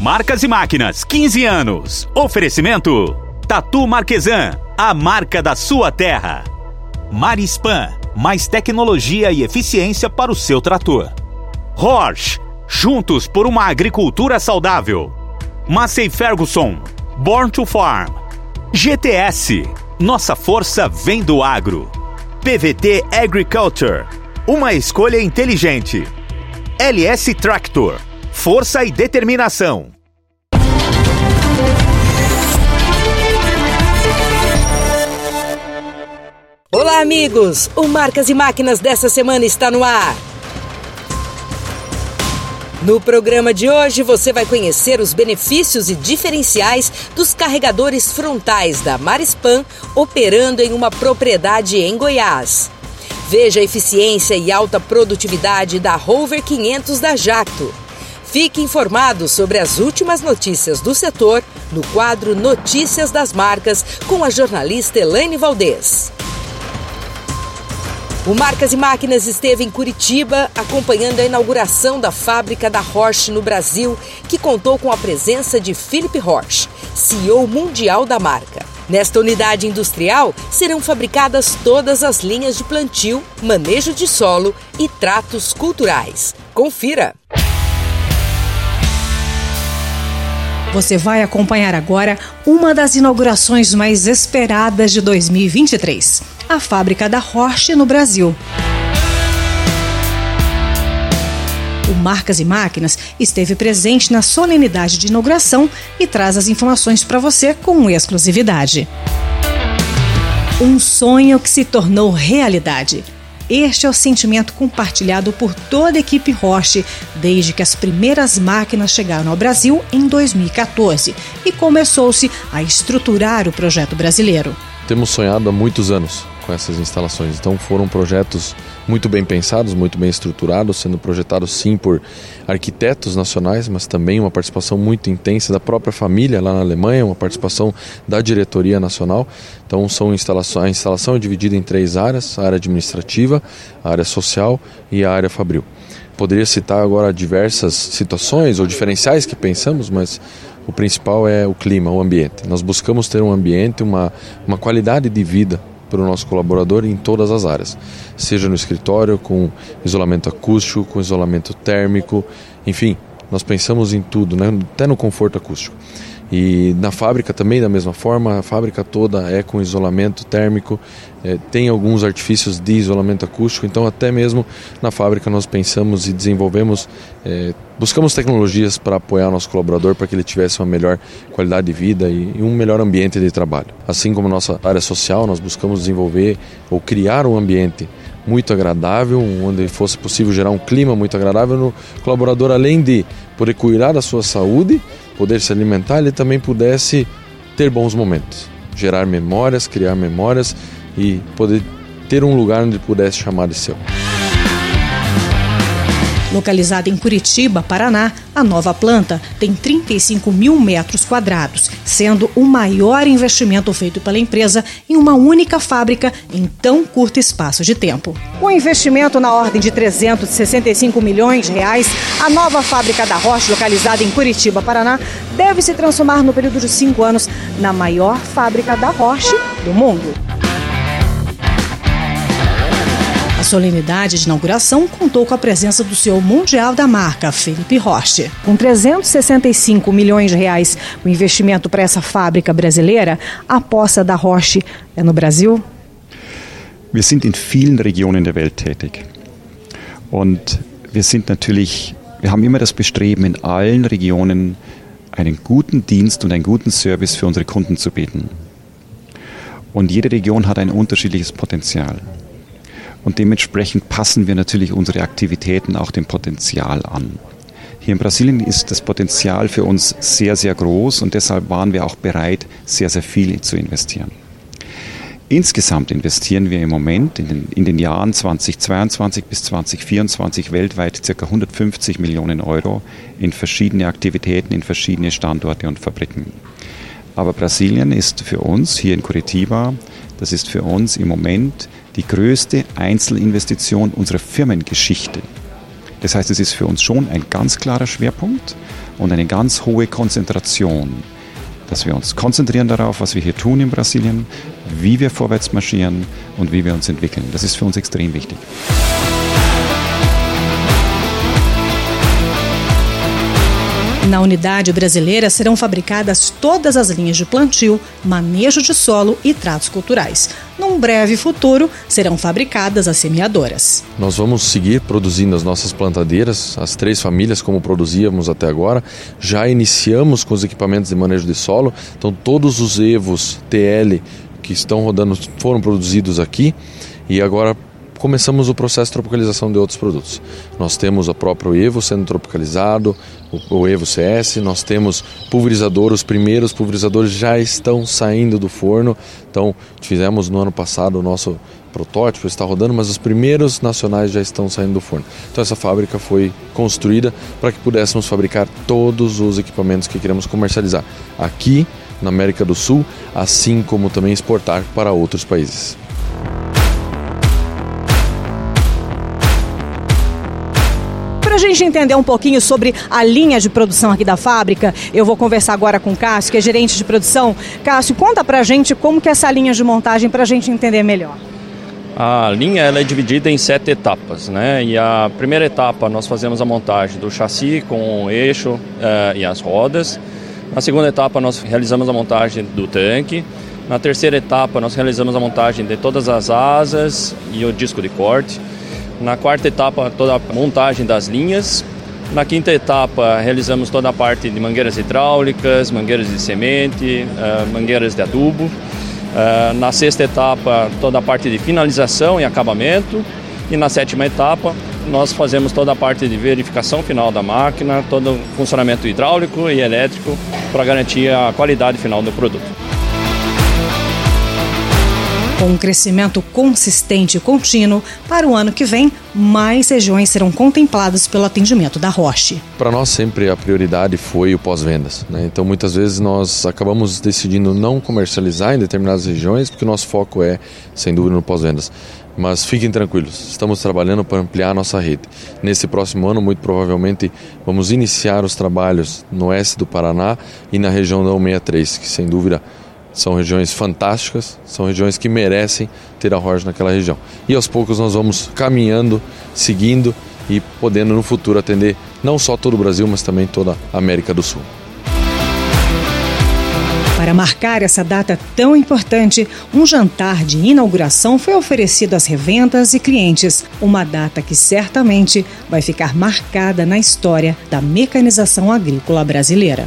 Marcas e Máquinas, 15 anos. Oferecimento: Tatu Marquesan, a marca da sua terra. Marispan, mais tecnologia e eficiência para o seu trator. Horsch, juntos por uma agricultura saudável. Massey Ferguson, Born to Farm. GTS, nossa força vem do agro. PVT Agriculture, uma escolha inteligente. LS Tractor, força e determinação. Olá, amigos! O Marcas e Máquinas dessa semana está no ar. No programa de hoje, você vai conhecer os benefícios e diferenciais dos carregadores frontais da Marispan operando em uma propriedade em Goiás. Veja a eficiência e alta produtividade da Rover 500 da Jacto. Fique informado sobre as últimas notícias do setor no quadro Notícias das Marcas com a jornalista Elaine Valdez. O Marcas e Máquinas esteve em Curitiba acompanhando a inauguração da fábrica da Horsch no Brasil, que contou com a presença de Philip Horsch, CEO mundial da marca. Nesta unidade industrial serão fabricadas todas as linhas de plantio, manejo de solo e tratos culturais. Confira! Você vai acompanhar agora uma das inaugurações mais esperadas de 2023, a fábrica da Horsch no Brasil. O Marcas e Máquinas esteve presente na solenidade de inauguração e traz as informações para você com exclusividade. Um sonho que se tornou realidade. Este é o sentimento compartilhado por toda a equipe Roche desde que as primeiras máquinas chegaram ao Brasil em 2014 e começou-se a estruturar o projeto brasileiro. Temos sonhado há muitos anos com essas instalações, então foram projetos muito bem pensados, muito bem estruturados, sendo projetados sim por arquitetos nacionais, mas também uma participação muito intensa da própria família lá na Alemanha, uma participação da diretoria nacional. Então são instalações, a instalação é dividida em três áreas: a área administrativa, a área social e a área fabril. Poderia citar agora diversas situações ou diferenciais que pensamos, mas o principal é o clima, o ambiente. Nós buscamos ter um ambiente, uma, uma qualidade de vida para o nosso colaborador em todas as áreas, seja no escritório, com isolamento acústico, com isolamento térmico, enfim, nós pensamos em tudo, né? até no conforto acústico. E na fábrica também da mesma forma, a fábrica toda é com isolamento térmico, é, tem alguns artifícios de isolamento acústico, então até mesmo na fábrica nós pensamos e desenvolvemos, é, buscamos tecnologias para apoiar o nosso colaborador para que ele tivesse uma melhor qualidade de vida e, e um melhor ambiente de trabalho. Assim como nossa área social, nós buscamos desenvolver ou criar um ambiente muito agradável, onde fosse possível gerar um clima muito agradável no colaborador, além de poder cuidar da sua saúde, poder se alimentar, ele também pudesse ter bons momentos, gerar memórias, criar memórias e poder ter um lugar onde pudesse chamar de seu. Localizada em Curitiba, Paraná, a nova planta tem 35 mil metros quadrados, sendo o maior investimento feito pela empresa em uma única fábrica em tão curto espaço de tempo. Com investimento na ordem de 365 milhões de reais, a nova fábrica da Roche, localizada em Curitiba, Paraná, deve se transformar no período de cinco anos na maior fábrica da Roche do mundo. Solenidade de inauguração contou com a presença do CEO mundial da marca, Felipe Roche. Com 365 milhões de reais o investimento para essa fábrica brasileira, a aposta da Roche é no Brasil? Wir sind in vielen Regionen der Welt tätig. Und wir sind natürlich, wir haben immer das Bestreben, in allen Regionen einen guten Dienst und einen guten Service für unsere Kunden zu bieten. Und jede Region hat ein unterschiedliches Potenzial. Und dementsprechend passen wir natürlich unsere Aktivitäten auch dem Potenzial an. Hier in Brasilien ist das Potenzial für uns sehr, sehr groß und deshalb waren wir auch bereit, sehr, sehr viel zu investieren. Insgesamt investieren wir im Moment in den, in den Jahren 2022 bis 2024 weltweit ca. 150 Millionen Euro in verschiedene Aktivitäten, in verschiedene Standorte und Fabriken. Aber Brasilien ist für uns hier in Curitiba, das ist für uns im Moment die größte Einzelinvestition unserer Firmengeschichte. Das heißt, es ist für uns schon ein ganz klarer Schwerpunkt und eine ganz hohe Konzentration, dass wir uns konzentrieren darauf, was wir hier tun in Brasilien, wie wir vorwärts marschieren und wie wir uns entwickeln. Das ist für uns extrem wichtig. Na unidade brasileira serão fabricadas todas as linhas de plantio, manejo de solo e tratos culturais. Num breve futuro, serão fabricadas as semeadoras. Nós vamos seguir produzindo as nossas plantadeiras, as três famílias, como produzíamos até agora. Já iniciamos com os equipamentos de manejo de solo, então todos os EVOS TL que estão rodando foram produzidos aqui e agora começamos o processo de tropicalização de outros produtos. Nós temos o próprio Evo sendo tropicalizado, o, Evo CS, nós temos pulverizador, os primeiros pulverizadores já estão saindo do forno. Então, fizemos no ano passado o nosso protótipo, está rodando, mas os primeiros nacionais já estão saindo do forno. Então, essa fábrica foi construída para que pudéssemos fabricar todos os equipamentos que queremos comercializar aqui na América do Sul, assim como também exportar para outros países. Gente entender um pouquinho sobre a linha de produção aqui da fábrica, eu vou conversar agora com o Cássio, que é gerente de produção. Cássio, conta para a gente como que é essa linha de montagem para a gente entender melhor. A linha ela é dividida em sete etapas, né? E a primeira etapa nós fazemos a montagem do chassi com o eixo uh, e as rodas. Na segunda etapa nós realizamos a montagem do tanque. Na terceira etapa nós realizamos a montagem de todas as asas e o disco de corte. Na quarta etapa, toda a montagem das linhas. Na quinta etapa, realizamos toda a parte de mangueiras hidráulicas, mangueiras de semente, uh, mangueiras de adubo. Uh, na sexta etapa, toda a parte de finalização e acabamento. E na sétima etapa, nós fazemos toda a parte de verificação final da máquina, todo o funcionamento hidráulico e elétrico para garantir a qualidade final do produto. Com um crescimento consistente e contínuo, para o ano que vem, mais regiões serão contempladas pelo atendimento da Roche. Para nós, sempre a prioridade foi o pós-vendas. Né? Então, muitas vezes, nós acabamos decidindo não comercializar em determinadas regiões, porque o nosso foco é, sem dúvida, no pós-vendas. Mas fiquem tranquilos, estamos trabalhando para ampliar a nossa rede. Nesse próximo ano, muito provavelmente, vamos iniciar os trabalhos no oeste do Paraná e na região da 163, que sem dúvida são regiões fantásticas, são regiões que merecem ter a Roche naquela região. E aos poucos nós vamos caminhando, seguindo e podendo no futuro atender não só todo o Brasil, mas também toda a América do Sul. Para marcar essa data tão importante, um jantar de inauguração foi oferecido às revendas e clientes. Uma data que certamente vai ficar marcada na história da mecanização agrícola brasileira.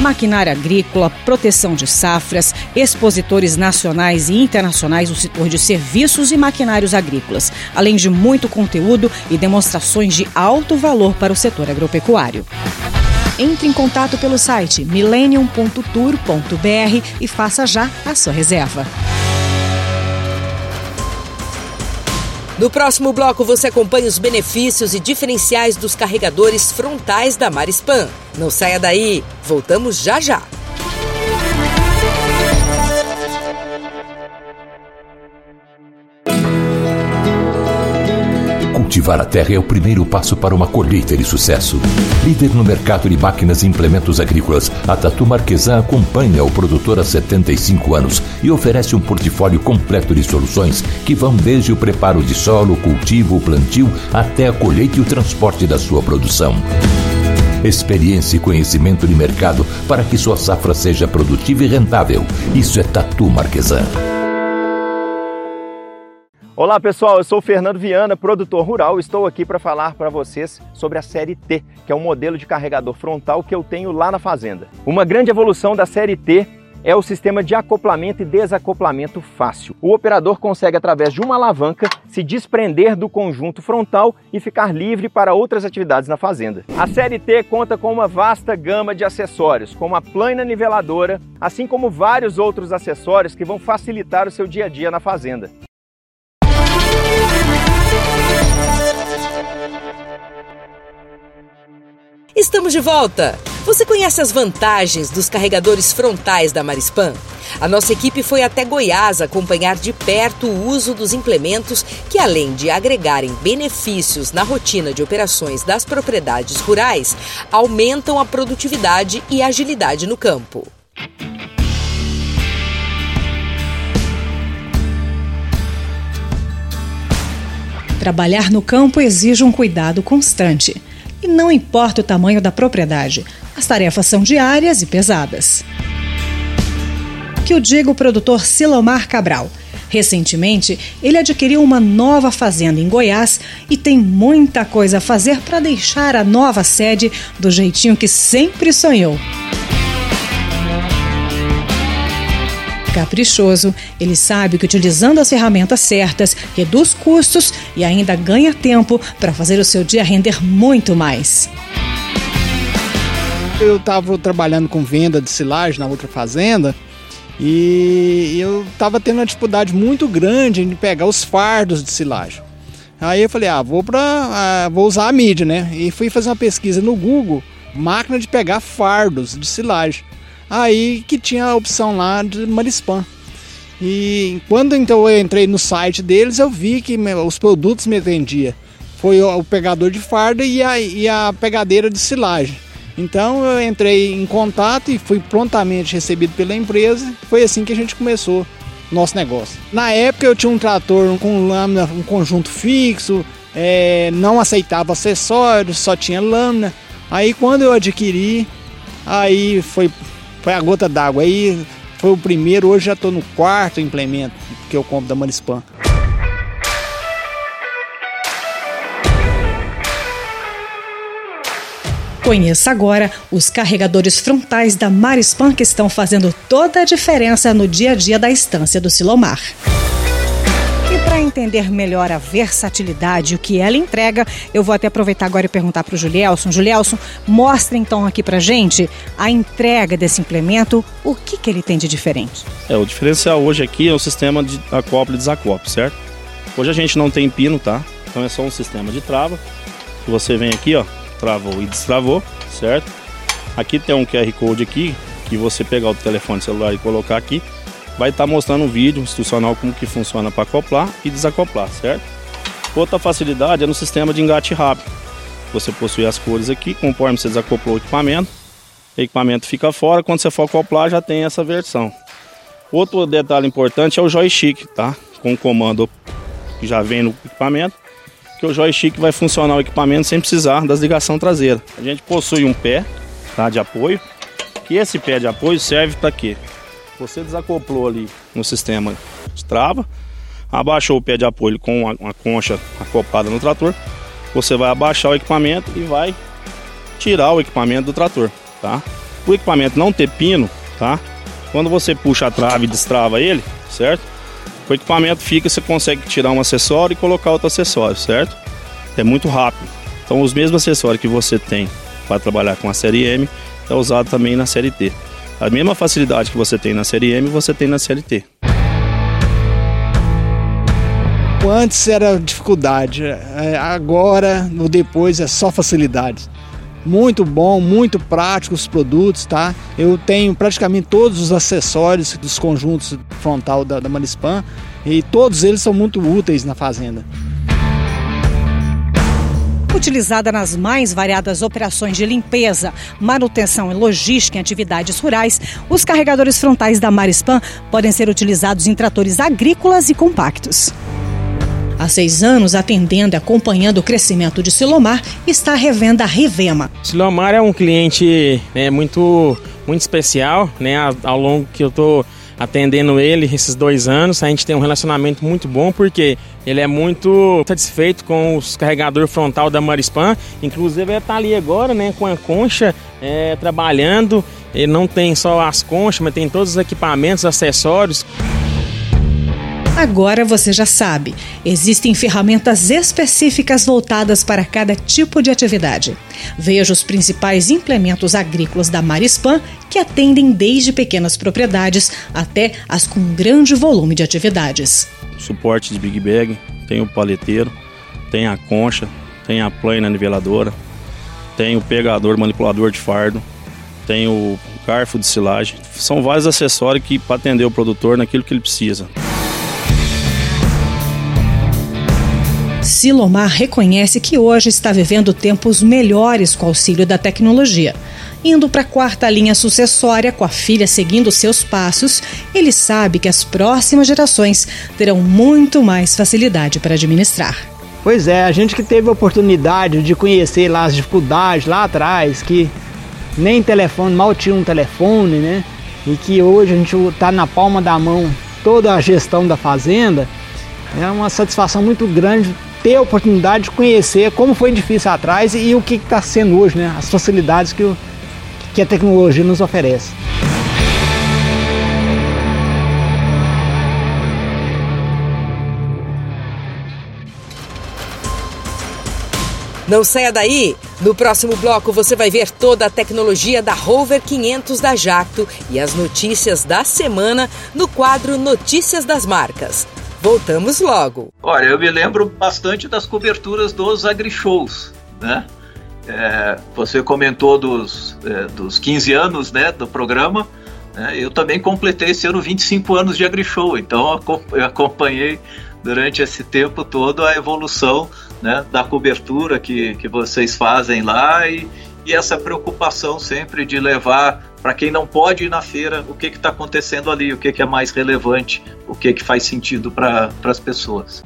maquinária agrícola, proteção de safras, expositores nacionais e internacionais do setor de serviços e maquinários agrícolas, além de muito conteúdo e demonstrações de alto valor para o setor agropecuário. Entre em contato pelo site millennium.tour.br e faça já a sua reserva. No próximo bloco você acompanha os benefícios e diferenciais dos carregadores frontais da Marispan. Não saia daí, voltamos já já. Cultivar a terra é o primeiro passo para uma colheita de sucesso. Líder no mercado de máquinas e implementos agrícolas, a Tatu Marquesan acompanha o produtor há 75 anos e oferece um portfólio completo de soluções que vão desde o preparo de solo, cultivo, plantio, até a colheita e o transporte da sua produção. Experiência e conhecimento de mercado para que sua safra seja produtiva e rentável. Isso é Tatu Marquesan. Olá pessoal, eu sou o Fernando Viana, produtor rural. Estou aqui para falar para vocês sobre a série T, que é um modelo de carregador frontal que eu tenho lá na fazenda. Uma grande evolução da série T é o sistema de acoplamento e desacoplamento fácil. O operador consegue, através de uma alavanca, se desprender do conjunto frontal e ficar livre para outras atividades na fazenda. A série T conta com uma vasta gama de acessórios, como a plana niveladora, assim como vários outros acessórios que vão facilitar o seu dia a dia na fazenda. Estamos de volta! Você conhece as vantagens dos carregadores frontais da Marispan? A nossa equipe foi até Goiás acompanhar de perto o uso dos implementos que, além de agregarem benefícios na rotina de operações das propriedades rurais, aumentam a produtividade e agilidade no campo. Trabalhar no campo exige um cuidado constante. E não importa o tamanho da propriedade, as tarefas são diárias e pesadas. Que o diga o produtor Silomar Cabral. Recentemente, ele adquiriu uma nova fazenda em Goiás e tem muita coisa a fazer para deixar a nova sede do jeitinho que sempre sonhou. Caprichoso, ele sabe que utilizando as ferramentas certas, reduz custos e ainda ganha tempo para fazer o seu dia render muito mais. Eu estava trabalhando com venda de silagem na outra fazenda e eu estava tendo uma dificuldade muito grande em pegar os fardos de silagem. Aí eu falei, ah, vou para, ah, vou usar a mídia, né? E fui fazer uma pesquisa no Google, máquina de pegar fardos de silagem. Aí que tinha a opção lá de Marispan. E quando então eu entrei no site deles, eu vi que os produtos me vendia. Foi o pegador de farda e a, e a pegadeira de silagem. Então eu entrei em contato e fui prontamente recebido pela empresa. Foi assim que a gente começou nosso negócio. Na época eu tinha um trator com lâmina, um conjunto fixo, é, não aceitava acessórios, só tinha lâmina. Aí quando eu adquiri, aí foi foi a gota d'água. Aí foi o primeiro, hoje já estou no quarto implemento que eu compro da Marispan. Conheça agora os carregadores frontais da Marispan que estão fazendo toda a diferença no dia a dia da estância do Silomar. Entender melhor a versatilidade o que ela entrega, eu vou até aproveitar agora e perguntar para o Julielson. Julielson, mostra então aqui para gente a entrega desse implemento, o que, que ele tem de diferente. É, o diferencial hoje aqui é o sistema de acoplo e desacoplo, certo? Hoje a gente não tem pino, tá? Então é só um sistema de trava. Você vem aqui, ó, travou e destravou, certo? Aqui tem um QR Code aqui, que você pegar o telefone celular e colocar aqui, vai estar tá mostrando um vídeo institucional como que funciona para acoplar e desacoplar, certo? Outra facilidade é no sistema de engate rápido. Você possui as cores aqui, conforme você desacoplou o equipamento, o equipamento fica fora, quando você for acoplar já tem essa versão. Outro detalhe importante é o joystick, tá? Com o comando que já vem no equipamento, que o joystick vai funcionar o equipamento sem precisar das ligações traseiras. A gente possui um pé tá, de apoio, que esse pé de apoio serve para quê? Você desacoplou ali no sistema de trava, abaixou o pé de apoio com uma, concha acoplada no trator, você vai abaixar o equipamento e vai tirar o equipamento do trator, tá? O equipamento não ter pino, tá? Quando você puxa a trave e destrava ele, certo? O equipamento fica, você consegue tirar um acessório e colocar outro acessório, certo? É muito rápido. Então os mesmos acessórios que você tem para trabalhar com a série M é usado também na série T. A mesma facilidade que você tem na série M, você tem na CLT. Antes era dificuldade, é, agora, no depois, é só facilidade. Muito bom, muito prático os produtos, tá? Eu tenho praticamente todos os acessórios dos conjuntos frontal da, da e todos eles são muito úteis na fazenda utilizada nas mais variadas operações de limpeza, manutenção e logística em atividades rurais, os carregadores frontais da Marispan podem ser utilizados em tratores agrícolas e compactos. Há seis anos, atendendo e acompanhando o crescimento de Silomar, está a revenda Rivema. Silomar é um cliente né, muito, muito especial, né, ao longo que eu estou atendendo ele esses dois anos. A gente tem um relacionamento muito bom porque ele é muito satisfeito com os carregador frontal da Marispan. Inclusive ele está ali agora, né, com a concha é, trabalhando. Ele não tem só as conchas, mas tem todos os equipamentos, acessórios. Agora você já sabe, existem ferramentas específicas voltadas para cada tipo de atividade. Veja os principais implementos agrícolas da Marispan que atendem desde pequenas propriedades até as com grande volume de atividades. Suporte de Big Bag, tem o paleteiro, tem a concha, tem a plana niveladora, tem o pegador manipulador de fardo, tem o garfo de silagem. São vários acessórios que para atender o produtor naquilo que ele precisa. Silomar reconhece que hoje está vivendo tempos melhores com o auxílio da tecnologia. Indo para a quarta linha sucessória, com a filha seguindo seus passos, ele sabe que as próximas gerações terão muito mais facilidade para administrar. Pois é, a gente que teve a oportunidade de conhecer lá as dificuldades lá atrás, que nem telefone, mal tinha um telefone, né? E que hoje a gente está na palma da mão toda a gestão da fazenda, é uma satisfação muito grande ter a oportunidade de conhecer como foi difícil atrás e, o que está sendo hoje, né? As facilidades que, o, que a tecnologia nos oferece. Não saia daí! No próximo bloco você vai ver toda a tecnologia da Rover 500 da Jacto e as notícias da semana no quadro Notícias das Marcas. Voltamos logo. Olha, eu me lembro bastante das coberturas dos agrishows, né? É, você comentou dos, é, dos 15 anos né, do programa. Né? Eu também completei esse ano 25 anos de agrishow, então eu acompanhei durante esse tempo todo a evolução né, da cobertura que, que vocês fazem lá e, e essa preocupação sempre de levar para quem não pode ir na feira o que está acontecendo ali, o que, que, é mais relevante, o que, que faz sentido para as pessoas.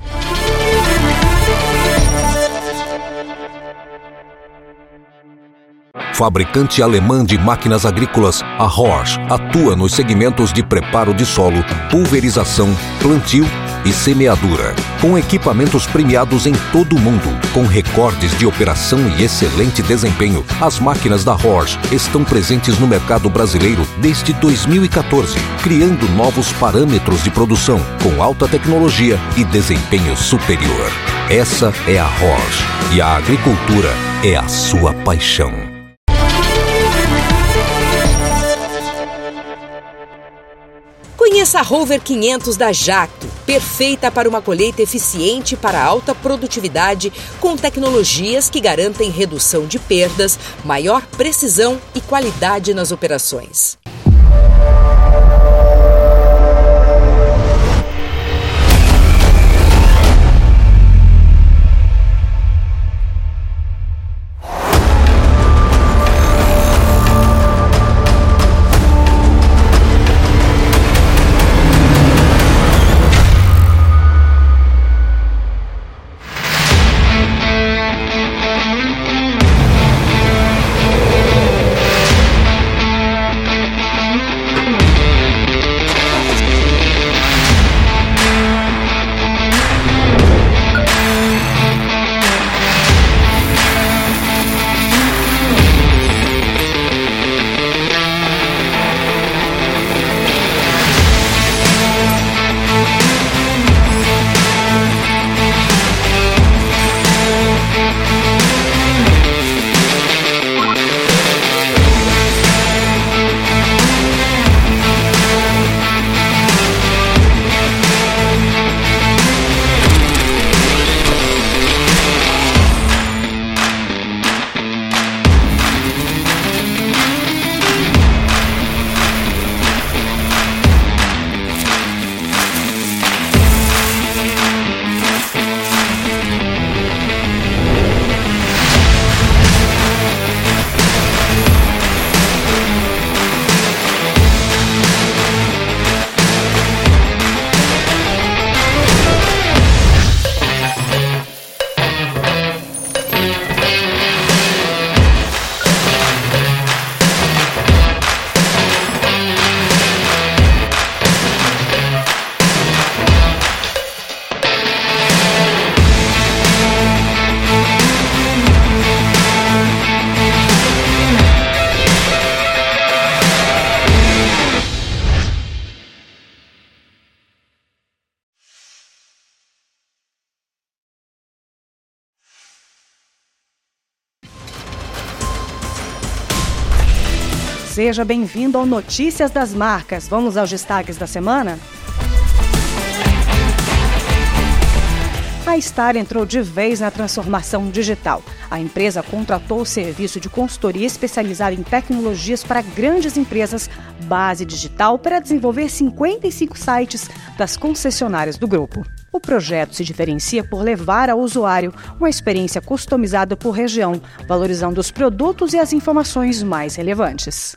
Fabricante alemã de máquinas agrícolas, a Horsch atua nos segmentos de preparo de solo, pulverização, plantio e semeadura, com equipamentos premiados em todo o mundo, com recordes de operação e excelente desempenho. As máquinas da Horsch estão presentes no mercado brasileiro desde 2014, criando novos parâmetros de produção com alta tecnologia e desempenho superior. Essa é a Horsch e a agricultura é a sua paixão. Conheça a Rover 500 da Jacto, perfeita para uma colheita eficiente para alta produtividade, com tecnologias que garantem redução de perdas, maior precisão e qualidade nas operações. Seja bem-vindo ao Notícias das Marcas. Vamos aos destaques da semana? A Star entrou de vez na transformação digital. A empresa contratou o serviço de consultoria especializada em tecnologias para grandes empresas, base digital, para desenvolver 55 sites das concessionárias do grupo. O projeto se diferencia por levar ao usuário uma experiência customizada por região, valorizando os produtos e as informações mais relevantes.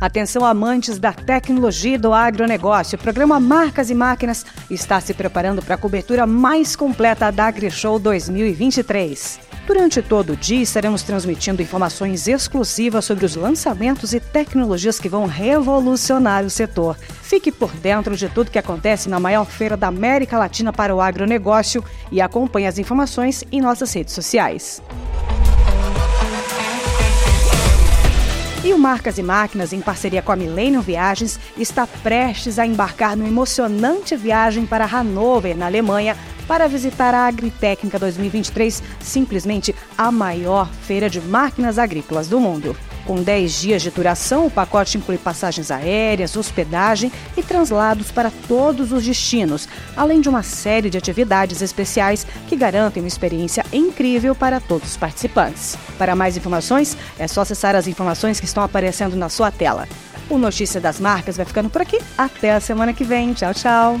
Atenção amantes da tecnologia e do agronegócio. O programa Marcas e Máquinas está se preparando para a cobertura mais completa da AgriShow 2023. Durante todo o dia estaremos transmitindo informações exclusivas sobre os lançamentos e tecnologias que vão revolucionar o setor. Fique por dentro de tudo que acontece na maior feira da América Latina para o agronegócio e acompanhe as informações em nossas redes sociais. E o Marcas e Máquinas, em parceria com a Millennium Viagens, está prestes a embarcar numa emocionante viagem para Hannover, na Alemanha, para visitar a Agritécnica 2023, simplesmente a maior feira de máquinas agrícolas do mundo. Com 10 dias de duração, o pacote inclui passagens aéreas, hospedagem e translados para todos os destinos, além de uma série de atividades especiais que garantem uma experiência incrível para todos os participantes. Para mais informações, é só acessar as informações que estão aparecendo na sua tela. O Notícia das Marcas vai ficando por aqui. Até a semana que vem. Tchau, tchau.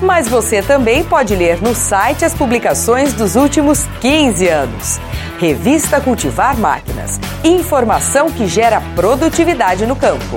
Mas você também pode ler no site as publicações dos últimos 15 anos. Revista Cultivar Máquinas. Informação que gera produtividade no campo.